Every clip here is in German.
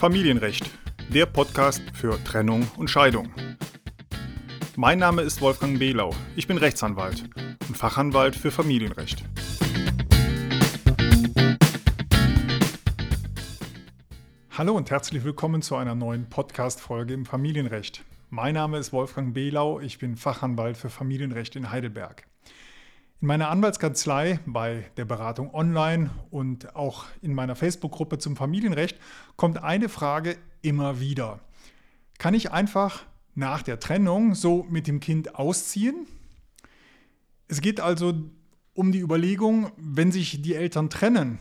Familienrecht, der Podcast für Trennung und Scheidung. Mein Name ist Wolfgang Behlau. Ich bin Rechtsanwalt und Fachanwalt für Familienrecht. Hallo und herzlich willkommen zu einer neuen Podcast-Folge im Familienrecht. Mein Name ist Wolfgang Behlau. Ich bin Fachanwalt für Familienrecht in Heidelberg. In meiner Anwaltskanzlei, bei der Beratung online und auch in meiner Facebook-Gruppe zum Familienrecht kommt eine Frage immer wieder. Kann ich einfach nach der Trennung so mit dem Kind ausziehen? Es geht also um die Überlegung, wenn sich die Eltern trennen,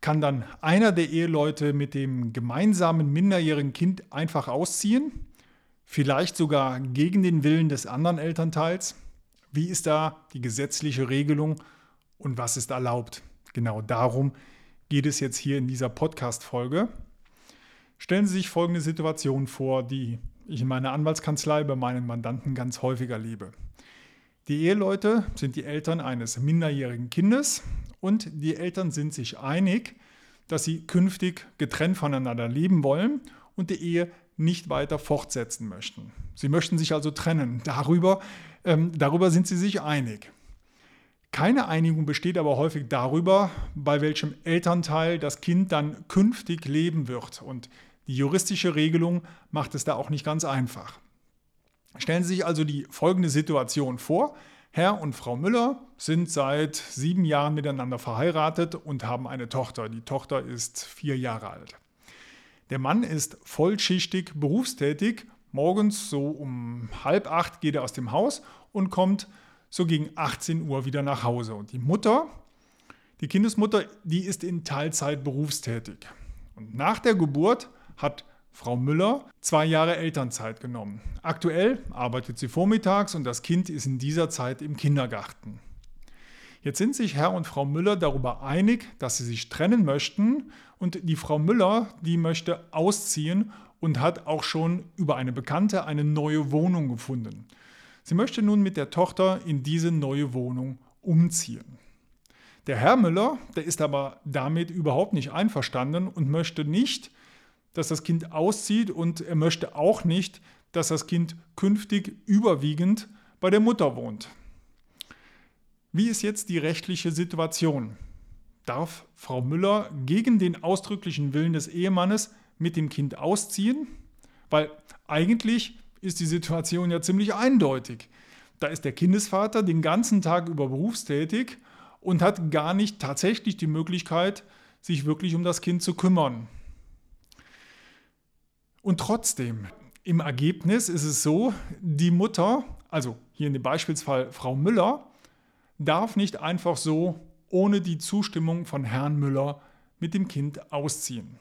kann dann einer der Eheleute mit dem gemeinsamen minderjährigen Kind einfach ausziehen? Vielleicht sogar gegen den Willen des anderen Elternteils? Wie ist da die gesetzliche Regelung und was ist erlaubt? Genau darum geht es jetzt hier in dieser Podcast-Folge. Stellen Sie sich folgende Situation vor, die ich in meiner Anwaltskanzlei bei meinen Mandanten ganz häufig erlebe. Die Eheleute sind die Eltern eines minderjährigen Kindes und die Eltern sind sich einig, dass sie künftig getrennt voneinander leben wollen und die Ehe nicht weiter fortsetzen möchten. Sie möchten sich also trennen. Darüber ähm, darüber sind sie sich einig. Keine Einigung besteht aber häufig darüber, bei welchem Elternteil das Kind dann künftig leben wird. Und die juristische Regelung macht es da auch nicht ganz einfach. Stellen Sie sich also die folgende Situation vor. Herr und Frau Müller sind seit sieben Jahren miteinander verheiratet und haben eine Tochter. Die Tochter ist vier Jahre alt. Der Mann ist vollschichtig berufstätig Morgens so um halb acht geht er aus dem Haus und kommt so gegen 18 Uhr wieder nach Hause. Und die Mutter, die Kindesmutter, die ist in Teilzeit berufstätig. Und nach der Geburt hat Frau Müller zwei Jahre Elternzeit genommen. Aktuell arbeitet sie vormittags und das Kind ist in dieser Zeit im Kindergarten. Jetzt sind sich Herr und Frau Müller darüber einig, dass sie sich trennen möchten und die Frau Müller, die möchte ausziehen und hat auch schon über eine Bekannte eine neue Wohnung gefunden. Sie möchte nun mit der Tochter in diese neue Wohnung umziehen. Der Herr Müller, der ist aber damit überhaupt nicht einverstanden und möchte nicht, dass das Kind auszieht und er möchte auch nicht, dass das Kind künftig überwiegend bei der Mutter wohnt. Wie ist jetzt die rechtliche Situation? Darf Frau Müller gegen den ausdrücklichen Willen des Ehemannes mit dem Kind ausziehen? Weil eigentlich ist die Situation ja ziemlich eindeutig. Da ist der Kindesvater den ganzen Tag über berufstätig und hat gar nicht tatsächlich die Möglichkeit, sich wirklich um das Kind zu kümmern. Und trotzdem, im Ergebnis ist es so, die Mutter, also hier in dem Beispielsfall Frau Müller, darf nicht einfach so ohne die Zustimmung von Herrn Müller mit dem Kind ausziehen.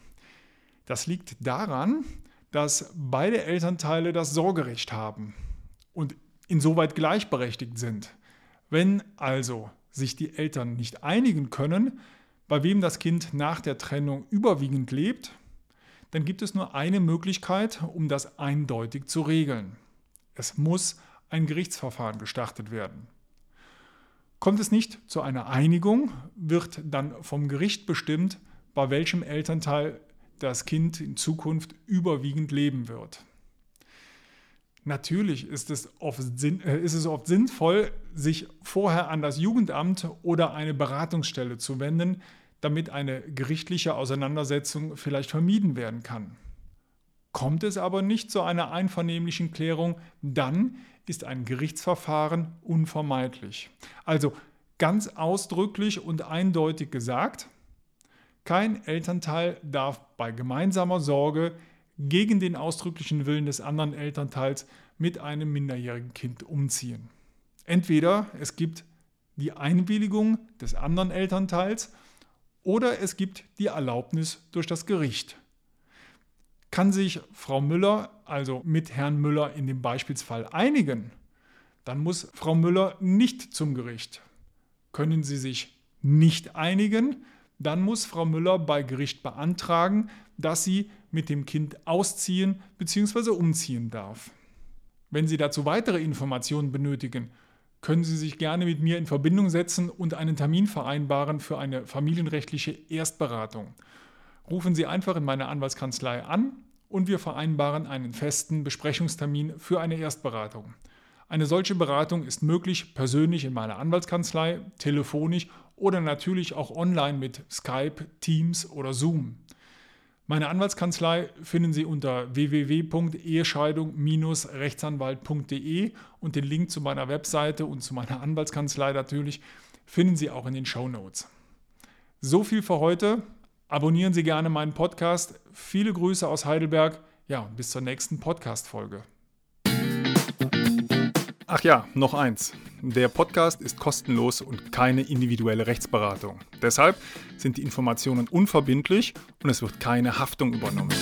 Das liegt daran, dass beide Elternteile das Sorgerecht haben und insoweit gleichberechtigt sind. Wenn also sich die Eltern nicht einigen können, bei wem das Kind nach der Trennung überwiegend lebt, dann gibt es nur eine Möglichkeit, um das eindeutig zu regeln. Es muss ein Gerichtsverfahren gestartet werden. Kommt es nicht zu einer Einigung, wird dann vom Gericht bestimmt, bei welchem Elternteil das Kind in Zukunft überwiegend leben wird. Natürlich ist es, oft, äh, ist es oft sinnvoll, sich vorher an das Jugendamt oder eine Beratungsstelle zu wenden, damit eine gerichtliche Auseinandersetzung vielleicht vermieden werden kann. Kommt es aber nicht zu einer einvernehmlichen Klärung, dann ist ein Gerichtsverfahren unvermeidlich. Also ganz ausdrücklich und eindeutig gesagt, kein Elternteil darf bei gemeinsamer Sorge gegen den ausdrücklichen Willen des anderen Elternteils mit einem minderjährigen Kind umziehen. Entweder es gibt die Einwilligung des anderen Elternteils oder es gibt die Erlaubnis durch das Gericht. Kann sich Frau Müller also mit Herrn Müller in dem Beispielsfall einigen, dann muss Frau Müller nicht zum Gericht. Können sie sich nicht einigen, dann muss Frau Müller bei Gericht beantragen, dass sie mit dem Kind ausziehen bzw. umziehen darf. Wenn Sie dazu weitere Informationen benötigen, können Sie sich gerne mit mir in Verbindung setzen und einen Termin vereinbaren für eine familienrechtliche Erstberatung. rufen Sie einfach in meiner Anwaltskanzlei an und wir vereinbaren einen festen Besprechungstermin für eine Erstberatung. Eine solche Beratung ist möglich persönlich in meiner Anwaltskanzlei, telefonisch oder natürlich auch online mit Skype, Teams oder Zoom. Meine Anwaltskanzlei finden Sie unter www.ehescheidung-rechtsanwalt.de und den Link zu meiner Webseite und zu meiner Anwaltskanzlei natürlich finden Sie auch in den Show Notes. So viel für heute. Abonnieren Sie gerne meinen Podcast. Viele Grüße aus Heidelberg. Ja, und bis zur nächsten Podcast-Folge. Ach ja, noch eins. Der Podcast ist kostenlos und keine individuelle Rechtsberatung. Deshalb sind die Informationen unverbindlich und es wird keine Haftung übernommen.